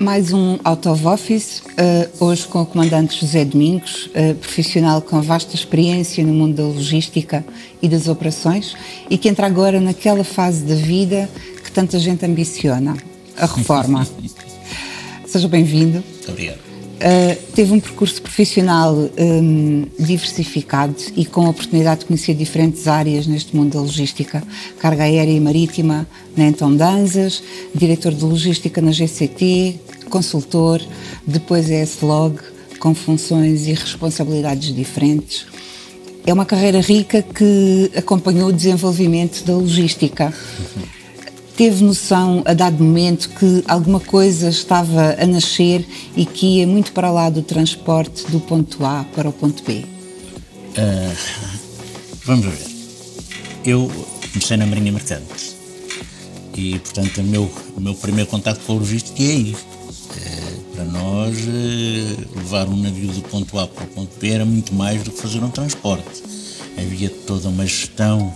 Mais um Out of Office, uh, hoje com o comandante José Domingos, uh, profissional com vasta experiência no mundo da logística e das operações e que entra agora naquela fase da vida que tanta gente ambiciona, a reforma. Seja bem-vindo. Obrigado. Uh, teve um percurso profissional um, diversificado e com a oportunidade de conhecer diferentes áreas neste mundo da logística, carga aérea e marítima na Entom Danzas, diretor de logística na GCT, consultor, depois é S-Log, com funções e responsabilidades diferentes. É uma carreira rica que acompanhou o desenvolvimento da logística. Teve noção, a dado momento, que alguma coisa estava a nascer e que ia muito para lá do transporte do ponto A para o ponto B? Uh, vamos ver. Eu comecei na Marinha Mercante e, portanto, o meu, o meu primeiro contato com a logística é aí. Para nós, uh, levar um navio do ponto A para o ponto B era muito mais do que fazer um transporte. Havia toda uma gestão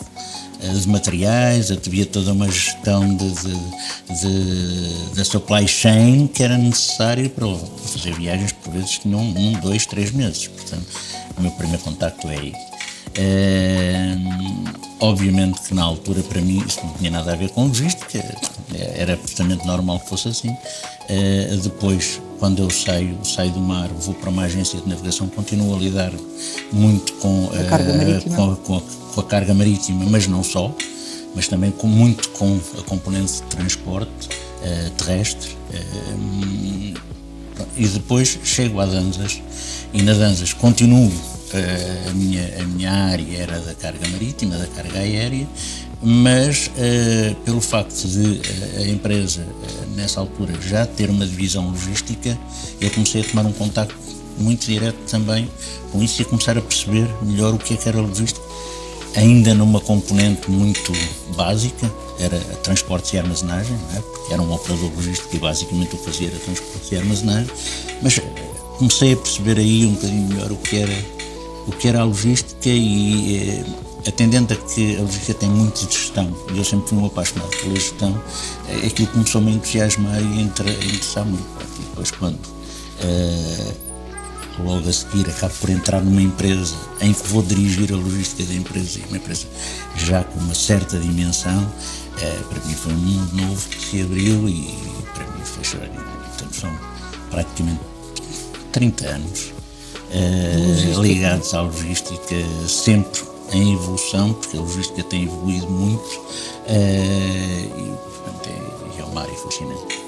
de materiais, havia toda uma gestão de, de, da supply chain que era necessário para fazer viagens por vezes tinham um, dois, três meses. Portanto, o meu primeiro contacto é aí. É, obviamente que na altura para mim isso não tinha nada a ver com logística, era absolutamente normal que fosse assim. É, depois, quando eu saio, saio do mar, vou para uma agência de navegação, continuo a lidar muito com a carga marítima. Com, com, com a carga marítima, mas não só, mas também com, muito com a componente de transporte uh, terrestre. Uh, e depois chego a Danzas e na Danzas continuo a, minha, a minha área era da carga marítima, da carga aérea, mas pelo facto de a empresa nessa altura já ter uma divisão logística, eu comecei a tomar um contacto muito direto também com isso e a começar a perceber melhor o que é que era logística ainda numa componente muito básica, era transportes e armazenagem, é? porque era um operador logístico e basicamente o que fazia era transportes e armazenagem, mas eh, comecei a perceber aí um bocadinho melhor o que era, o que era a logística e eh, atendendo a que a logística tem muito de gestão, e eu sempre fui um apaixonado pela gestão, eh, aquilo começou-me a entusiasmar e a interessar muito. E depois quando eh, logo a seguir acabo por entrar numa empresa em que vou dirigir a logística da empresa, e uma empresa já com uma certa dimensão, é, para mim foi um mundo novo que se abriu e para mim foi extraordinário. Portanto, são praticamente 30 anos é, ligados à logística, sempre em evolução, porque a logística tem evoluído muito é, e, portanto, é, é uma área fascinante.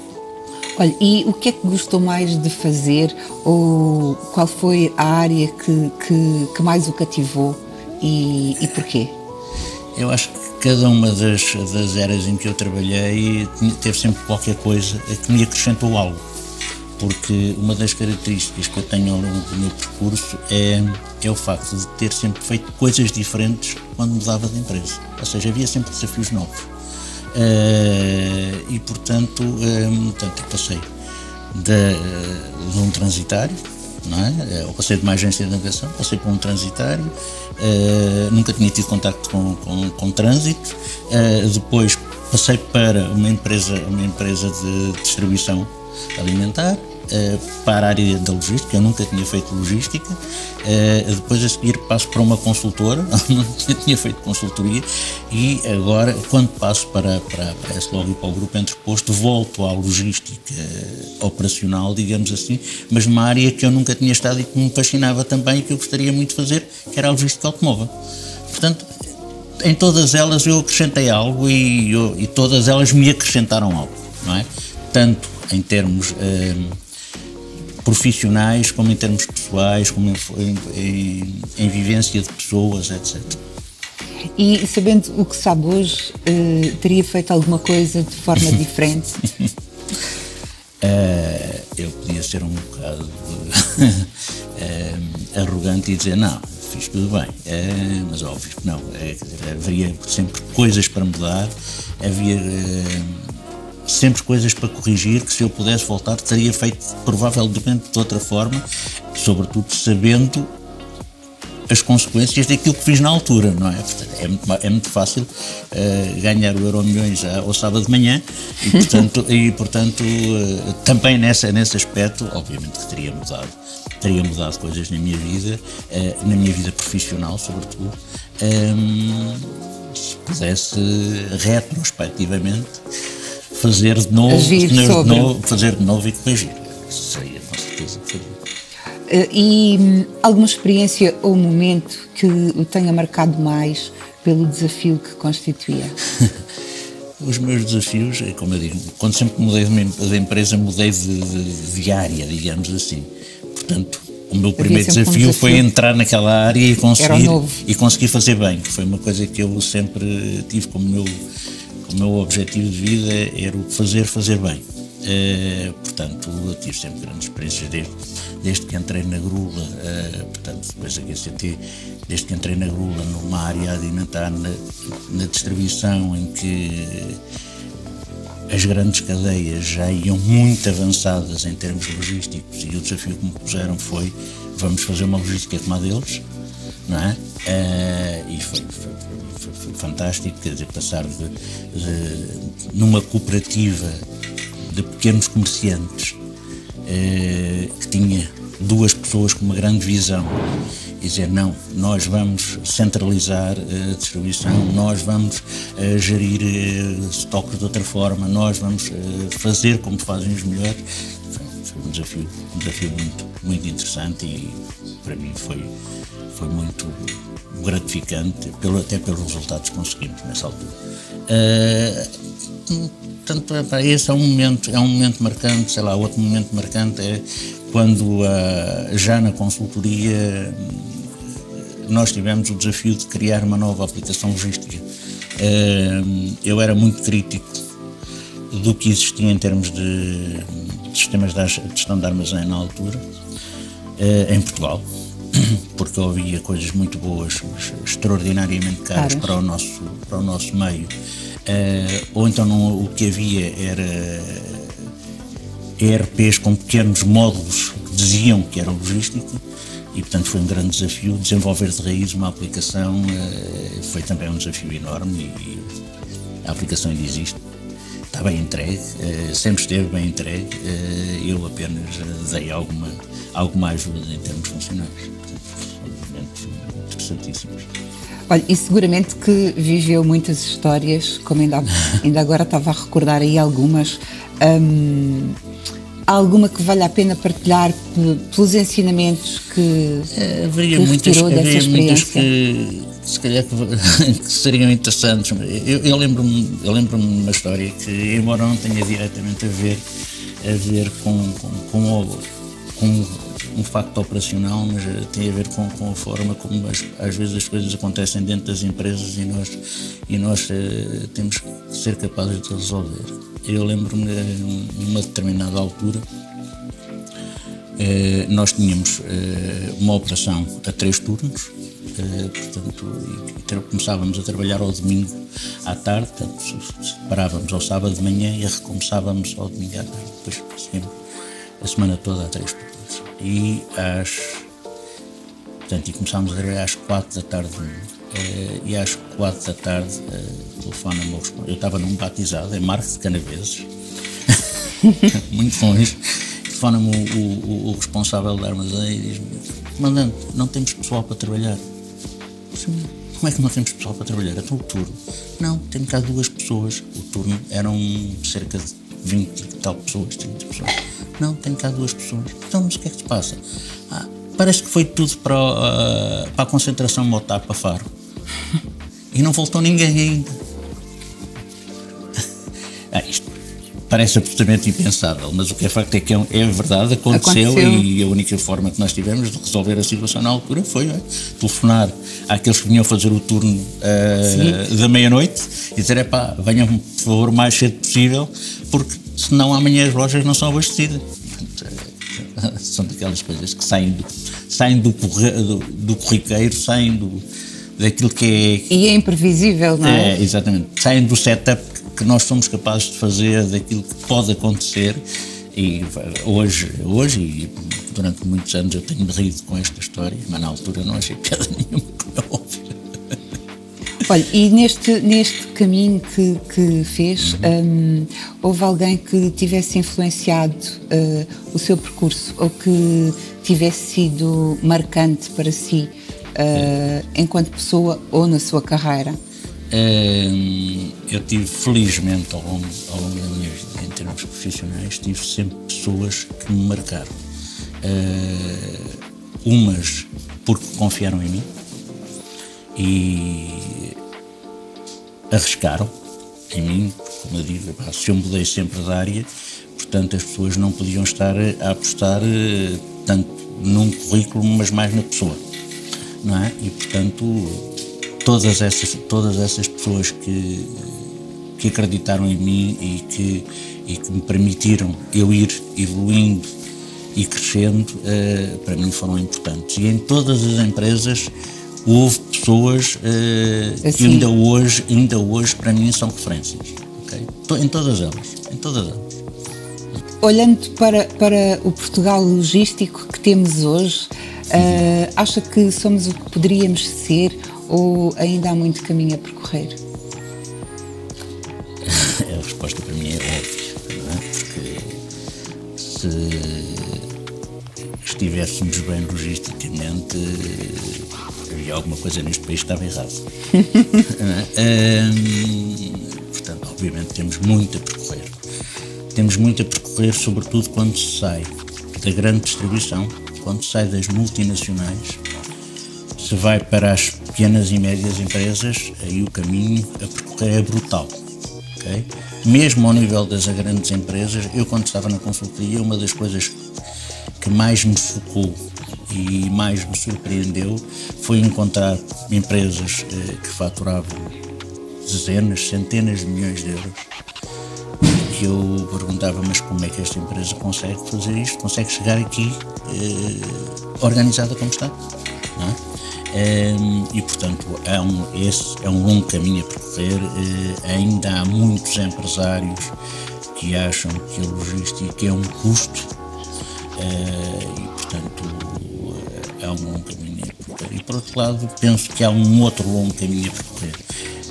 Olha, e o que é que gostou mais de fazer ou qual foi a área que, que, que mais o cativou e, e porquê? Eu acho que cada uma das, das eras em que eu trabalhei teve sempre qualquer coisa que me acrescentou algo. Porque uma das características que eu tenho ao longo do meu percurso é, é o facto de ter sempre feito coisas diferentes quando mudava de empresa. Ou seja, havia sempre desafios novos. Uh, e portanto, um, portanto passei de, de, um transitário, não é? Eu passei de uma agência de navegação, passei por um transitário, uh, nunca tinha tido contato com, com, com trânsito, uh, depois passei para uma empresa, uma empresa de distribuição alimentar, uh, para a área da logística, eu nunca tinha feito logística, uh, depois a seguir passo para uma consultora, não tinha feito consultoria, e agora, quando passo para, para, para esse logo e para o grupo entreposto, volto à logística operacional, digamos assim, mas numa área que eu nunca tinha estado e que me fascinava também e que eu gostaria muito de fazer, que era a logística automóvel. Portanto, em todas elas eu acrescentei algo e, eu, e todas elas me acrescentaram algo, não é? Tanto em termos uh, profissionais, como em termos pessoais, como em, em, em, vivência de pessoas, etc. E sabendo o que sabe hoje, uh, teria feito alguma coisa de forma diferente? uh, eu podia ser um bocado uh, arrogante e dizer não, fiz tudo bem, mas óbvio que não. haveria sempre coisas para mudar, havia sempre coisas para corrigir que se eu pudesse voltar teria feito provavelmente de outra forma, sobretudo sabendo as consequências daquilo que fiz na altura, não é? É, muito, é muito fácil uh, ganhar o Euro Milhões ao sábado de manhã e, portanto, e, portanto uh, também nessa, nesse aspecto, obviamente que teria mudado, teria mudado coisas na minha vida, uh, na minha vida profissional, sobretudo, um, se pudesse retrospectivamente fazer de novo, de novo, fazer de novo e corrigir. Seria com certeza faria. E hum, alguma experiência ou momento que o tenha marcado mais pelo desafio que constituía? Os meus desafios, é como eu digo, quando sempre mudei de empresa, mudei de, de, de área, digamos assim. Portanto, o meu primeiro desafio, um desafio, foi entrar naquela área e conseguir, e conseguir fazer bem, que foi uma coisa que eu sempre tive como meu, como meu objetivo de vida, era o fazer, fazer bem. Uh, portanto, eu tive sempre grandes experiências desde, desde que entrei na Grula, uh, portanto, depois da GCT, desde que entrei na Grula, numa área alimentar, na, na distribuição, em que as grandes cadeias já iam muito avançadas em termos logísticos e o desafio que me puseram foi vamos fazer uma logística como a deles, não é? Uh, e foi, foi, foi, foi, fantástico, quer dizer, passar de, de, numa cooperativa de pequenos comerciantes uh, que tinha duas pessoas com uma grande visão e dizer não, nós vamos centralizar a distribuição, nós vamos uh, gerir uh, estoques de outra forma, nós vamos uh, fazer como fazem os melhores. Foi, foi, um desafio, um desafio muito, muito interessante e para mim foi, foi muito gratificante, pelo, até pelos resultados que conseguimos nessa altura. Uh, portanto, para esse é um momento, é um momento marcante, sei lá, outro momento marcante é quando uh, já na consultoria nós tivemos o desafio de criar uma nova aplicação logística. Uh, eu era muito crítico do que existia em termos de, de sistemas de gestão de armazém na altura, em Portugal, porque havia coisas muito boas, extraordinariamente caras para o nosso, para o nosso meio, uh, ou então não, o que havia era ERPs com pequenos módulos que diziam que era logística e portanto foi um grande desafio. Desenvolver de raiz uma aplicação uh, foi também um desafio enorme e, a aplicação ainda existe. Está bem entregue uh, sempre esteve bem entregue uh, eu apenas dei alguma alguma ajuda em termos funcionais interessantíssimos Olha, e seguramente que viveu muitas histórias, como ainda, ainda agora estava a recordar aí algumas. Um, alguma que valha a pena partilhar pelos ensinamentos que, é, haveria que muitas, haveria dessa experiência? Muitas que, se calhar que, que seriam interessantes. Eu, eu lembro-me eu lembro de uma história que, embora não tenha diretamente a ver, a ver com, com, com, com um facto operacional, mas eh, tem a ver com, com a forma como as, às vezes as coisas acontecem dentro das empresas e nós, e nós uh, temos que ser capazes de resolver. Eu lembro-me, numa determinada altura, nós tínhamos uma operação a três turnos, portanto, e, começávamos a trabalhar ao domingo à tarde, portanto, parávamos ao sábado de manhã e recomeçávamos ao domingo à tarde, depois seguimos a semana toda a três turnos e às. Portanto, e começámos a trabalhar às quatro da tarde uh, e às quatro da tarde uh, telefona-me Eu estava num batizado em Marco de Canaveses, muito longe. Telefona-me o, o, o, responsável da armazém e diz-me: Comandante, não temos pessoal para trabalhar. Como é que não temos pessoal para trabalhar? Então o turno. Não, tem cá duas pessoas. O turno eram cerca de 20 e tal pessoas, 30 pessoas. Não, tenho cá duas pessoas. Então, mas o que é que se passa? Ah, parece que foi tudo para, uh, para a concentração Motar para Faro. E não voltou ninguém ainda. ah, isto parece absolutamente impensável, mas o que é facto é que é, é verdade, aconteceu, aconteceu, e a única forma que nós tivemos de resolver a situação na altura foi é, telefonar àqueles que vinham fazer o turno uh, da meia-noite e dizer: é pá, venham por favor o mais cedo possível, porque senão amanhã as lojas não são abastecidas. São daquelas coisas que saem do, saem do, do, do corriqueiro, saem do, daquilo que é. E é imprevisível, não é? É, exatamente. Saem do setup que nós somos capazes de fazer, daquilo que pode acontecer. E hoje, hoje e durante muitos anos eu tenho rido com esta história, mas na altura não achei piada nenhuma. Olha, e neste, neste caminho que, que fez, uhum. um, houve alguém que tivesse influenciado uh, o seu percurso ou que tivesse sido marcante para si uh, enquanto pessoa ou na sua carreira? Um, eu tive, felizmente, ao longo, ao longo da minha vida, em termos profissionais, tive sempre pessoas que me marcaram. Uh, umas porque confiaram em mim e arriscaram em mim, como eu digo, se eu mudei sempre de área, portanto as pessoas não podiam estar a apostar eh, tanto num currículo, mas mais na pessoa, não é? E portanto todas essas todas essas pessoas que que acreditaram em mim e que e que me permitiram eu ir evoluindo e crescendo, uh, para mim foram importantes. E em todas as empresas houve pessoas uh, assim. que ainda hoje, ainda hoje para mim são referências. Okay? Em todas elas. Em todas elas. Olhando para, para o Portugal logístico que temos hoje, uh, acha que somos o que poderíamos ser ou ainda há muito caminho a percorrer? a resposta para mim é óbvia, não é? Porque se estivéssemos bem logisticamente havia alguma coisa neste país que estava errado. portanto, obviamente temos muito a percorrer. Temos muito a percorrer, sobretudo quando se sai da grande distribuição, quando se sai das multinacionais, se vai para as pequenas e médias empresas, aí o caminho a percorrer é brutal. Okay? Mesmo ao nível das grandes empresas, eu quando estava na consultoria, uma das coisas que mais me focou e mais me surpreendeu foi encontrar empresas eh, que faturavam dezenas, centenas de milhões de euros. Que eu perguntava, mas como é que esta empresa consegue fazer isto? Consegue chegar aqui eh, organizada como está? É? Um, e portanto é um, esse é um longo caminho a percorrer. Uh, ainda há muitos empresários que acham que a logística é um custo e portanto há um longo caminho a percorrer. E por outro lado, penso que há um outro longo caminho a percorrer.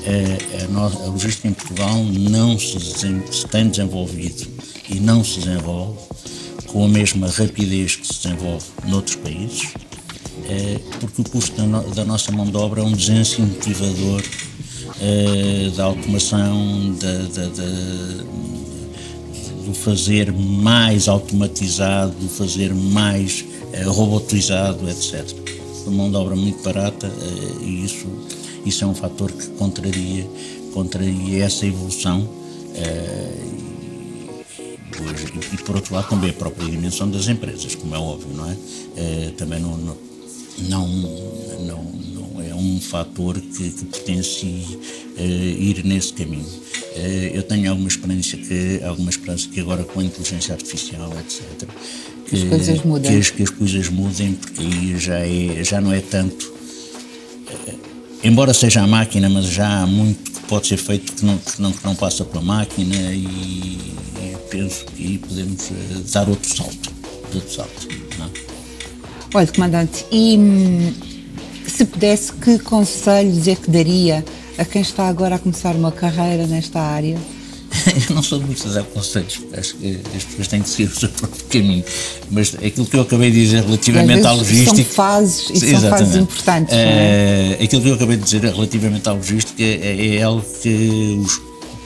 A, a, a logística em Portugal não se, se tem desenvolvido e não se desenvolve com a mesma rapidez que se desenvolve noutros países, é, porque o custo da, no, da, nossa mão de obra é um desincentivador é, da automação, da, da, da, do fazer mais automatizado, do fazer mais é, robotizado, etc. Uma mão de obra muito barata é, e isso, isso é um fator que contraria, contraria essa evolução. É, e, por outro lado também a própria dimensão das empresas, como é óbvio, não é? também não, não, não, não, é um fator que, que potencie ir nesse caminho. eu tenho alguma experiência que alguma esperança que agora com a inteligência artificial, etc que as coisas mudem. Que as, que as coisas mudem, porque aí já, é, já não é tanto. Eh, embora seja a máquina, mas já há muito que pode ser feito que não, que não, que não passa pela máquina e, e penso que aí podemos uh, dar outro salto. Outro salto não? É? Olha, comandante, e hum, se pudesse, que conselhos é que daria a quem está agora a começar uma carreira nesta área? eu não sou muito de dar conselhos, acho que as pessoas têm que seguir o seu próprio caminho. Mas aquilo que eu acabei de dizer relativamente à logística. São fases e são fases importantes. É, é? Aquilo que eu acabei de dizer relativamente à logística é, é algo que os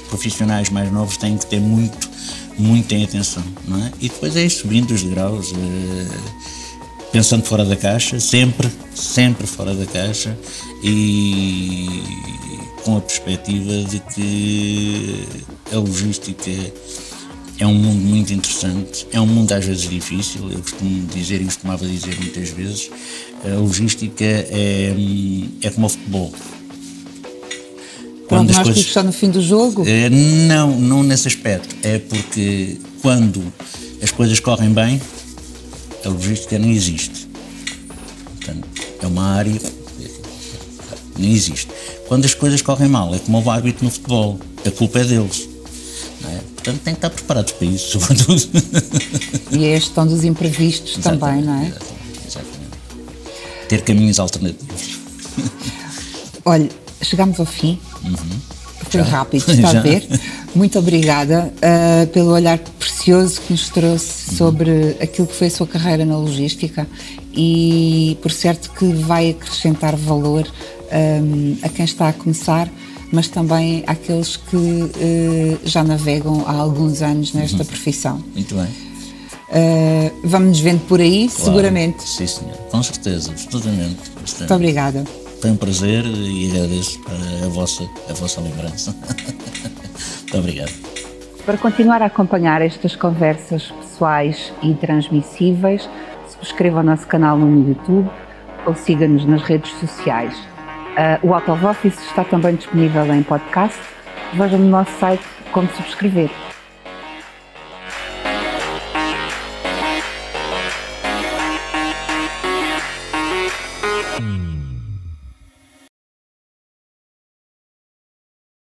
profissionais mais novos têm que ter muito, muito em atenção, não é? E depois é subindo os degraus. É, pensando fora da caixa, sempre, sempre fora da caixa e com a perspectiva de que a logística é um mundo muito interessante, é um mundo às vezes difícil, eu costumo dizer e costumava dizer muitas vezes, a logística é, é como o futebol. Quando as coisas está no fim do jogo? É, não, não nesse aspecto. É porque quando as coisas correm bem, a logística não existe. Portanto, é uma área não existe. Quando as coisas correm mal, é como o árbitro no futebol, a culpa é deles. É? Portanto, tem que estar preparados para isso, sobretudo. E é a gestão dos imprevistos Exatamente, também, não é? Exatamente, exatamente. Ter caminhos alternativos. Olha, chegámos ao fim. Foi Uhum. Já. rápido, está Já. a ver? Muito obrigada ah, pelo olhar precioso que nos trouxe sobre aquilo que foi a sua carreira na logística e por certo que vai acrescentar valor ahm, a quem está a começar, mas também àqueles que eh, já navegam há alguns anos Uhum. nesta profissão. Muito bem. Ah, Vamos nos vendo por aí, Claro. seguramente. Sim, senhor. Com certeza, absolutamente. Bastante. Muito obrigada. Foi um prazer e agradeço a, a vossa, a vossa lembrança. Muito obrigado. Para continuar a acompanhar estas conversas pessoais e transmissíveis, subscreva o nosso canal no YouTube ou siga-nos nas redes sociais. Ah, o Out of Office está também disponível em podcast. Veja no nosso site como subscrever.